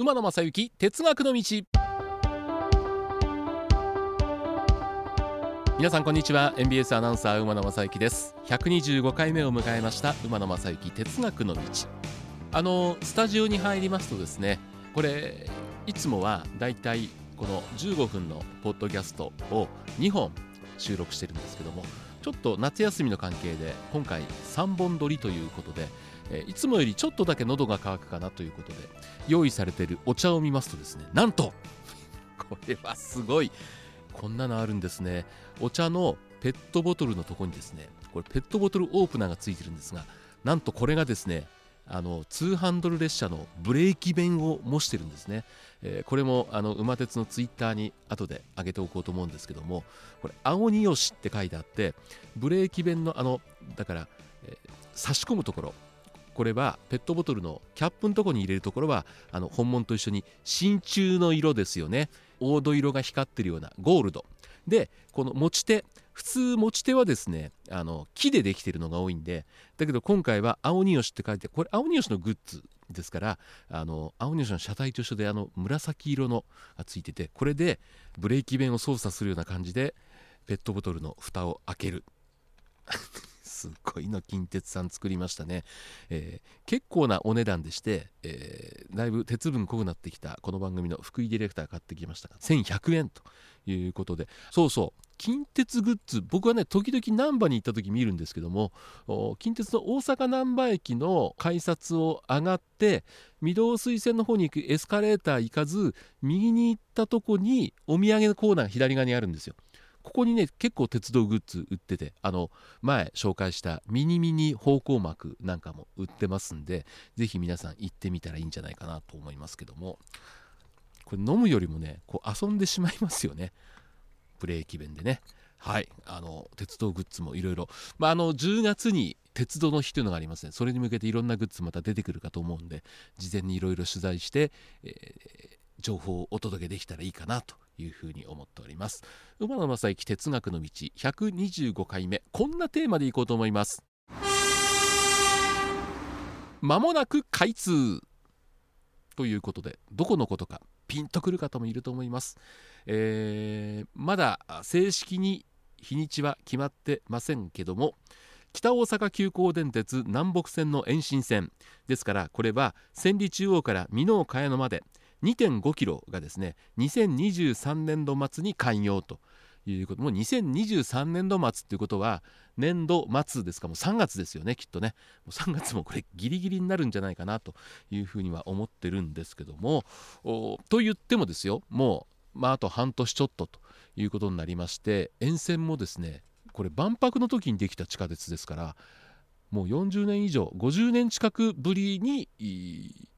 馬野正幸哲学の道。皆さんこんにちは。NBS アナウンサー馬野正幸です。125回目を迎えました馬野正幸哲学の道。あのスタジオに入りますとですねこれいつもはだいたいこの15分のポッドキャストを2本収録してるんですけどもちょっと夏休みの関係で今回3本撮りということでえいつもよりちょっとだけ喉が渇くかなということで用意されているお茶を見ますとですねなんと これはすごいこんなのあるんですね。お茶のペットボトルのとこにですねこれペットボトルオープナーがついてるんですがなんとこれがですねあの通ハンドル列車のブレーキ弁を模してるんですね、えー、これもあの馬鉄のツイッターに後で上げておこうと思うんですけどもこれ「青によし」って書いてあってブレーキ弁のあのだから、えー、差し込むところこれはペットボトルのキャップのとこに入れるところはあの本物と一緒に真鍮の色ですよね。黄土色が光ってるようなゴールド。でこの持ち手普通持ち手はですねあの木でできてるのが多いんでだけど今回は青によしって書いてこれ青によしのグッズですからあの青によしの車体と一緒であの紫色のがついててこれでブレーキ弁を操作するような感じでペットボトルの蓋を開ける。すっごいの近鉄さん作りましたね、えー、結構なお値段でして、えー、だいぶ鉄分濃くなってきたこの番組の福井ディレクター買ってきましたが1100円ということで。そうそう。近鉄グッズ僕はね時々難波に行った時見るんですけども近鉄の大阪難波駅の改札を上がって御堂水線の方に行くエスカレーター行かず右に行ったとこにお土産のコーナーが左側にあるんですよ。ここにね結構鉄道グッズ売っててあの前紹介したミニミニ方向幕なんかも売ってますんで是非皆さん行ってみたらいいんじゃないかなと思いますけども。これ飲むよりもねこう遊んでしまいますよね。ブレーキ弁でね。はい。あの鉄道グッズもいろいろまああの10月に鉄道の日というのがありますね。それに向けていろんなグッズまた出てくるかと思うんで事前にいろいろ取材して、えー、情報をお届けできたらいいかなというふうに思っております。馬野正幸哲学の道125回目。こんなテーマでいこうと思います。まもなく開通。ということでどこのことかピンとくる方もいると思います、えー、まだ正式に日にちは決まってませんけども北大阪急行電鉄南北線の延伸線。ですからこれは千里中央から箕面茅野まで2.5キロがですね2023年度末に開業ということ。もう2023年度末ということは年度末ですか？もう3月ですよねきっとね。も3月もこれギリギリになるんじゃないかなというふうには思ってるんですけども。と言ってもですよもう、まあ、あと半年ちょっとということになりまして沿線もですねこれ万博の時にできた地下鉄ですからもう40年以上50年近くぶりに、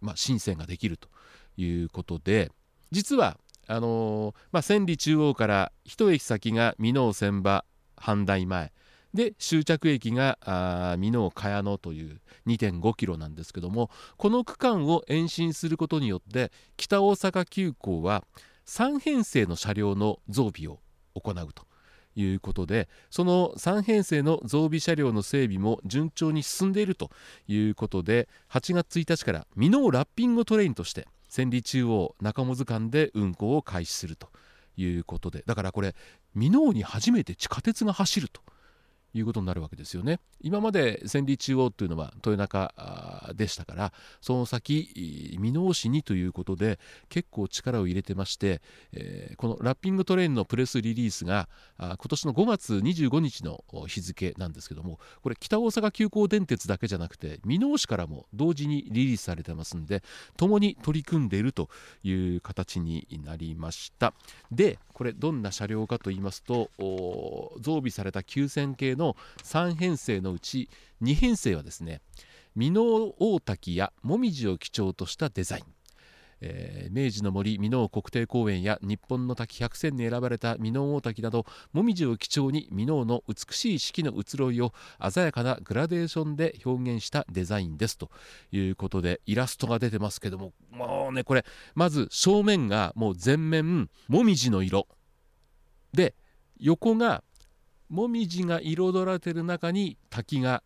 まあ、新線ができると。いうことで実はあのー、まあ、千里中央から一駅先が箕面千場阪大前。で終着駅が箕面茅野という2.5キロなんですけどもこの区間を延伸することによって北大阪急行は3編成の車両の増備を行うということでその3編成の増備車両の整備も順調に進んでいるということで8月1日から箕面ラッピングトレインとして千里中央中本間で運行を開始するということでだからこれ箕面に初めて地下鉄が走ると。いうことになるわけですよね。今まで千里中央というのは豊中でしたからその先箕面市にということで結構力を入れてまして、えー、このラッピングトレインのプレスリリースが今年の5月25日の日付なんですけどもこれ北大阪急行電鉄だけじゃなくて箕面市からも同時にリリースされてますんで共に取り組んでいるという形になりましたでこれどんな車両かと言いますと増備された9000系のの3編成のうち2編成はですね箕面大滝や紅葉を基調としたデザイン。えー、明治の森箕面国定公園や日本の滝百選に選ばれた箕面大滝など紅葉を基調に箕面の美しい四季の移ろいを鮮やかなグラデーションで表現したデザインですということでイラストが出てますけどももうねこれまず正面がもう全面紅葉の色。で横がもみじが彩られてる中に滝が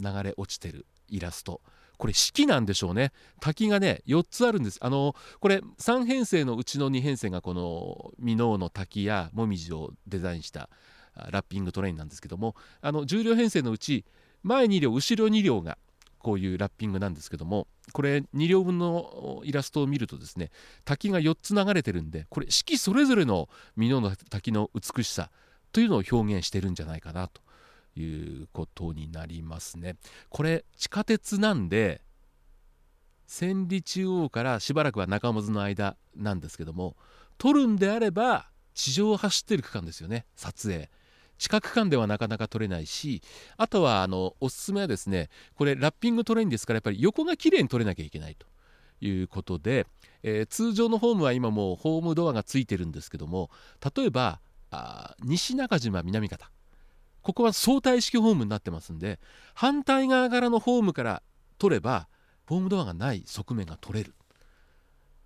流れ落ちてるイラスト。これ四季なんでしょうね。滝がね4つあるんです。あのこれ3編成のうちの2編成がこの箕面の滝や紅葉をデザインしたラッピングトレインなんですけどもあの重量編成のうち前2両後ろ2両がこういうラッピングなんですけどもこれ2両分のイラストを見るとですね滝が4つ流れてるんでこれ四季それぞれの箕面の滝の美しさというのを表現してるんじゃないかなということになりますね。これ地下鉄なんで千里中央からしばらくは中本の間なんですけども撮るんであれば地上を走ってる区間ですよね撮影。地下区間ではなかなか撮れないしあとはあのおすすめはですねこれラッピングトレインですからやっぱり横が綺麗に撮れなきゃいけないということで、えー、通常のホームは今もうホームドアがついてるんですけども例えばあ西中島南方。ここは相対式ホームになってますんで反対側からのホームから取ればホームドアがない側面が取れる。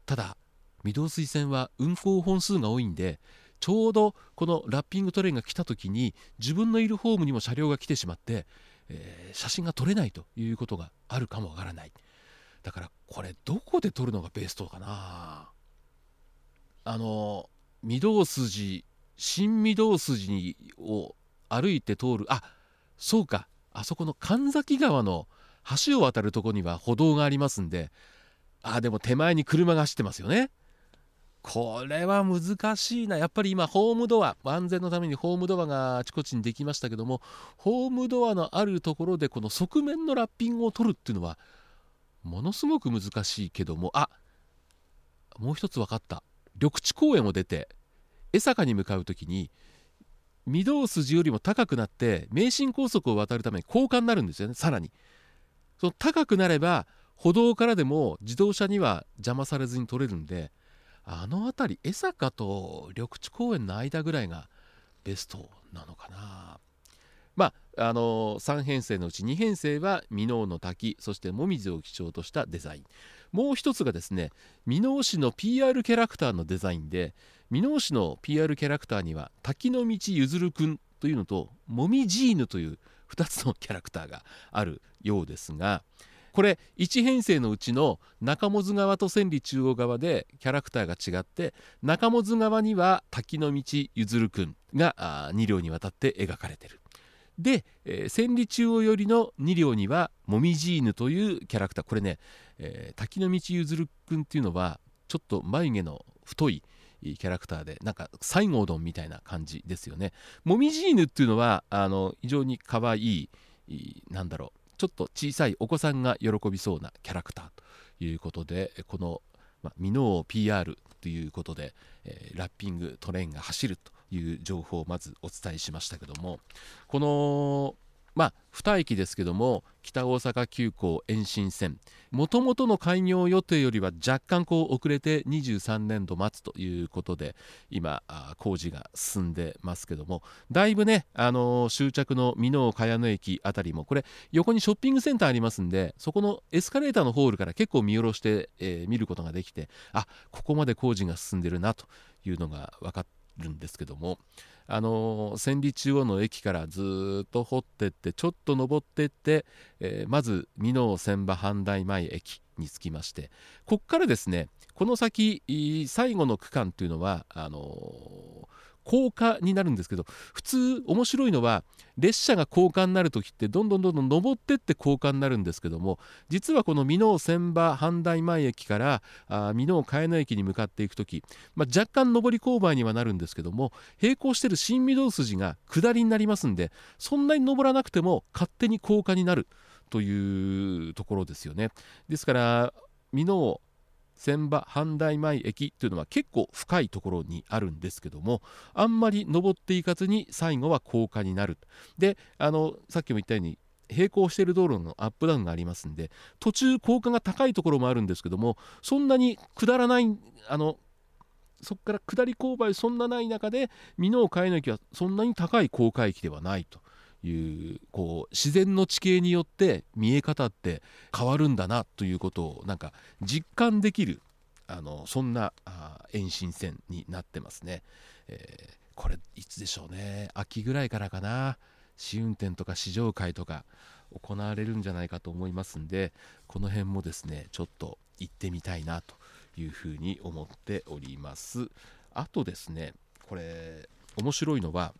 ただ御堂水線は運行本数が多いんでちょうどこのラッピングトレインが来た時に自分のいるホームにも車両が来てしまって、えー、写真が撮れないということがあるかもわからない。だからこれどこで撮るのがベストかな。あの御堂筋新御堂筋を歩いて通る。あそうか。あそこの神崎川の橋を渡るとこには歩道がありますんで。あでも手前に車が走ってますよね。これは難しいな。やっぱり今ホームドア安全のためにホームドアがあちこちにできましたけどもホームドアのあるところでこの側面のラッピングを取るっていうのはものすごく難しいけども。あもう一つ分かった。緑地公園を出て江坂に向かう時に御堂筋よりも高くなって名神高速を渡るために高架になるんですよねさらに。その高くなれば歩道からでも自動車には邪魔されずに取れるんであの辺り江坂と緑地公園の間ぐらいがベストなのかな。まああの3編成のうち2編成は箕面の滝そして紅葉を基調としたデザイン。もう一つがですね箕面市の PR キャラクターのデザインで箕面市の PR キャラクターには滝の道ゆずるくんというのともみじーぬという2つのキャラクターがあるようですがこれ1編成のうちの中本川と千里中央側でキャラクターが違って中本川には滝の道ゆずるくんが2両にわたって描かれてる。で、えー、千里中央寄りの2両にはもみじ犬というキャラクターこれね、えー、滝の道ゆずるくんっていうのはちょっと眉毛の太いキャラクターでなんか西郷どんみたいな感じですよね。もみじ犬っていうのはあの非常に可愛いなんだろうちょっと小さいお子さんが喜びそうなキャラクターということでこの「まあ、ミノー PR」ということで、えー、ラッピングトレインが走るという情報をまずお伝えしましたけどもこのまあ、2駅ですけども北大阪急行延伸線。もともとの開業予定よりは若干こう遅れて23年度末ということで今工事が進んでますけども。だいぶね、あのー、終着の箕面茅野駅あたりもこれ横にショッピングセンターありますんでそこのエスカレーターのホールから結構見下ろして、えー、見ることができてあここまで工事が進んでるなというのが分かってるんですけどもあの千里中央の駅からずっと掘ってってちょっと登ってって、えー、まず箕面千葉半大前駅に着きましてここからですねこの先最後の区間というのはあの高架になるんですけど普通面白いのは列車が高架になる時ってどんどんどんどん登ってって高架になるんですけども実はこの箕面千葉阪大前駅から箕面茅野駅に向かっていく時、まあ、若干上り勾配にはなるんですけども並行してる新御堂筋が下りになりますんでそんなに登らなくても勝手に高架になるというところですよね。ですから箕面千葉阪大前駅というのは結構深いところにあるんですけどもあんまり登っていかずに最後は高架になるであのさっきも言ったように並行している道路のアップダウンがありますんで途中高架が高いところもあるんですけどもそんなに下らないあのそこから下り勾配そんなない中で箕面海の駅はそんなに高い高架駅ではないと。いうこう自然の地形によって見え方って変わるんだなということをなんか実感できるあのそんなあ延伸線になってますね、えー、これいつでしょうね。秋ぐらいからかな。試運転とか試乗会とか行われるんじゃないかと思いますんでこの辺もですねちょっと行ってみたいなというふうに思っております。あとですねこれ面白いのは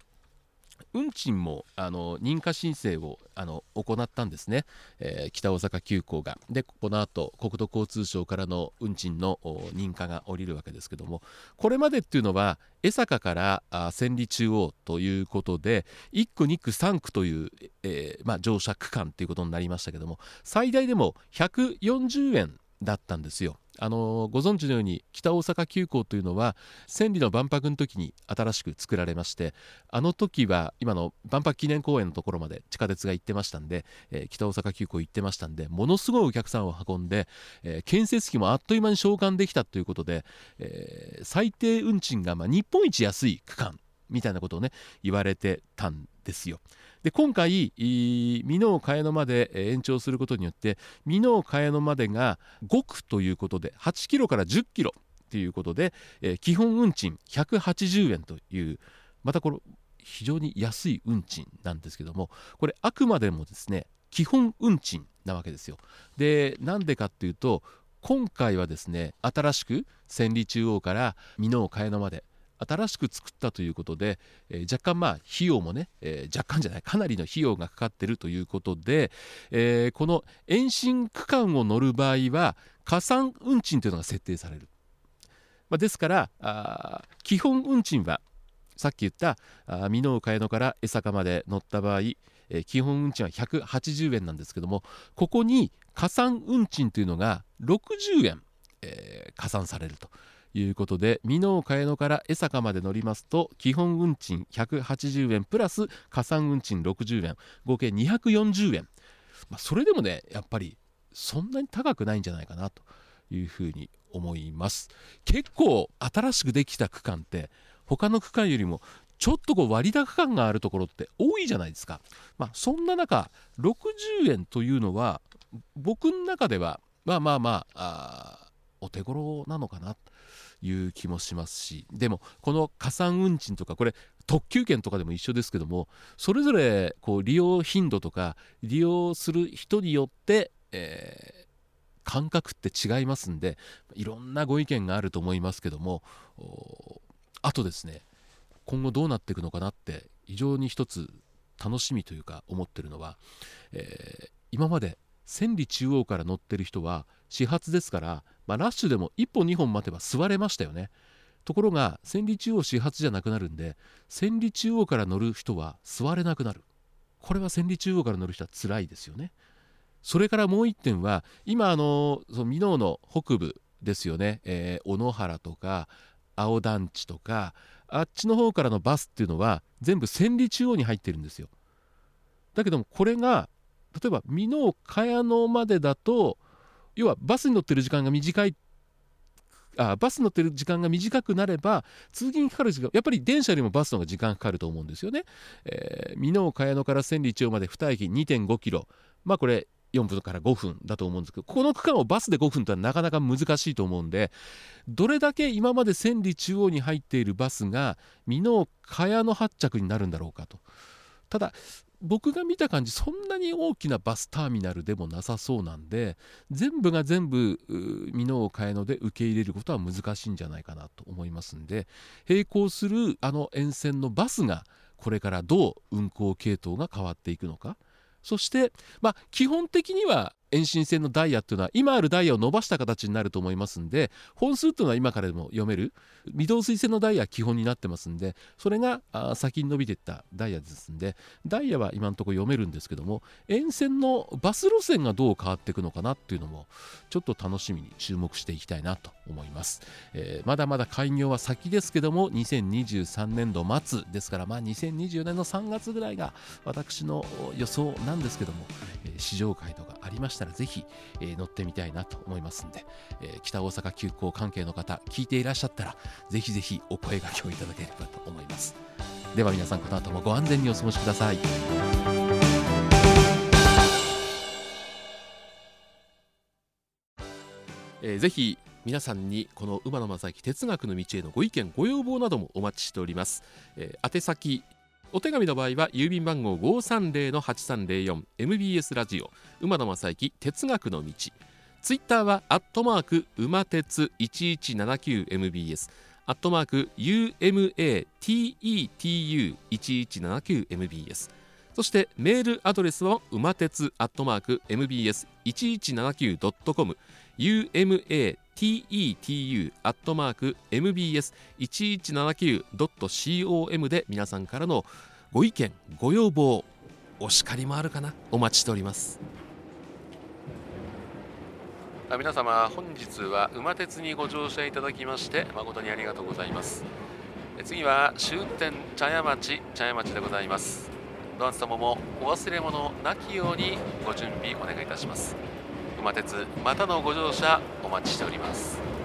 運賃もあの認可申請をあの行ったんですね、えー、北大阪急行が。で、この後国土交通省からの運賃の認可が下りるわけですけども、これまでっていうのは、江坂から千里中央ということで、1区、2区、3区という、えー、まあ、乗車区間ということになりましたけども、最大でも140円だったんですよ。あのご存知のように北大阪急行というのは千里の万博の時に新しく作られましてあの時は今の万博記念公園のところまで地下鉄が行ってましたんで、えー、北大阪急行行ってましたんでものすごいお客さんを運んで、えー、建設費もあっという間に償還できたということで、えー、最低運賃がま日本一安い区間みたいなことをね言われてたんですよ。で今回美濃茅野まで延長することによって美濃茅野までが5区ということで8キロから10キロということで、えー、基本運賃180円というまたこれ非常に安い運賃なんですけどもこれあくまでもですね基本運賃なわけですよ。でなんでかっていうと今回はですね新しく千里中央から美濃茅野まで新しく作ったということで、えー、若干まあ費用もね、えー、若干じゃないかなりの費用がかかってるということで、えー、この延伸区間を乗る場合は加算運賃というのが設定される、まあ、ですからあ基本運賃はさっき言った美濃茅野から江坂まで乗った場合、えー、基本運賃は180円なんですけどもここに加算運賃というのが60円、えー、加算されると。いうことで美濃茅野から江坂まで乗りますと基本運賃180円プラス加算運賃60円合計240円、まあ、それでもねやっぱりそんなに高くないんじゃないかなというふうに思います。結構新しくできた区間って他の区間よりもちょっとこう割高感があるところって多いじゃないですか。まあ、そんな中60円というのは僕の中ではまあまあまあお手頃なのかな。いう気もしますしでもこの加算運賃とかこれ特急券とかでも一緒ですけどもそれぞれこう利用頻度とか利用する人によって、えー、感覚って違いますんでいろんなご意見があると思いますけどもあとですね今後どうなっていくのかなって非常に一つ楽しみというか思ってるのは、えー、今まで千里中央から乗ってる人は始発ですから、まあ、ラッシュでも1本2本待てば座れましたよね。ところが千里中央始発じゃなくなるんで千里中央から乗る人は座れなくなる。これは千里中央から乗る人は辛いですよね。それからもう1点は今あのその箕面の北部ですよね、えー、小野原とか青団地とかあっちの方からのバスっていうのは全部千里中央に入ってるんですよ。だけどもこれが例えば美濃茅野までだと要はバスに乗ってる時間が短いあバス乗ってる時間が短くなれば通勤にかかる時間やっぱり電車よりもバスの方が時間かかると思うんですよね。えー、美濃茅野から千里町まで2駅2.5キロまあこれ4分から5分だと思うんですけどこの区間をバスで5分とはなかなか難しいと思うんでどれだけ今まで千里中央に入っているバスが美濃茅野発着になるんだろうかと。ただ僕が見た感じそんなに大きなバスターミナルでもなさそうなんで全部が全部美濃を変えので受け入れることは難しいんじゃないかなと思いますんで並行するあの沿線のバスがこれからどう運行系統が変わっていくのか。そしてまあ基本的には延伸線のダイヤっていうのは今あるダイヤを伸ばした形になると思いますんで本数っていうのは今からでも読める。御堂水線のダイヤは基本になってますんでそれが先に伸びていったダイヤですんでダイヤは今のところ読めるんですけども沿線のバス路線がどう変わっていくのかなっていうのもちょっと楽しみに注目していきたいなと思います、えー、まだまだ開業は先ですけども2023年度末ですからまあ2024年の3月ぐらいが私の予想なんですけども、えー、試乗会とかありましたらぜひ、えー、乗ってみたいなと思いますんで、えー、北大阪急行関係の方聞いていらっしゃったらぜひぜひお声がけをいただければと思います。では皆さんこの後もご安全にお過ごしください。えー、ぜひ皆さんにこの馬野正幸哲学の道へのご意見ご要望などもお待ちしております、えー、宛先お手紙の場合は郵便番号530-8304 MBS ラジオ馬野正幸哲学の道。ツイッターはアットマーク馬鉄 1179MBS アットマーク UMATETU1179MBS そしてメールアドレスは馬鉄アットマーク MBS1179.com umatetu アットマーク mbs1179.com で皆さんからのご意見ご要望お叱りもあるかな？お待ちしております。皆様本日は馬鉄にご乗車いただきまして誠にありがとうございます。次は終点茶屋町茶屋町でございます。どなた様もお忘れ物なきようにご準備お願いいたします。馬鉄またのご乗車お待ちしております。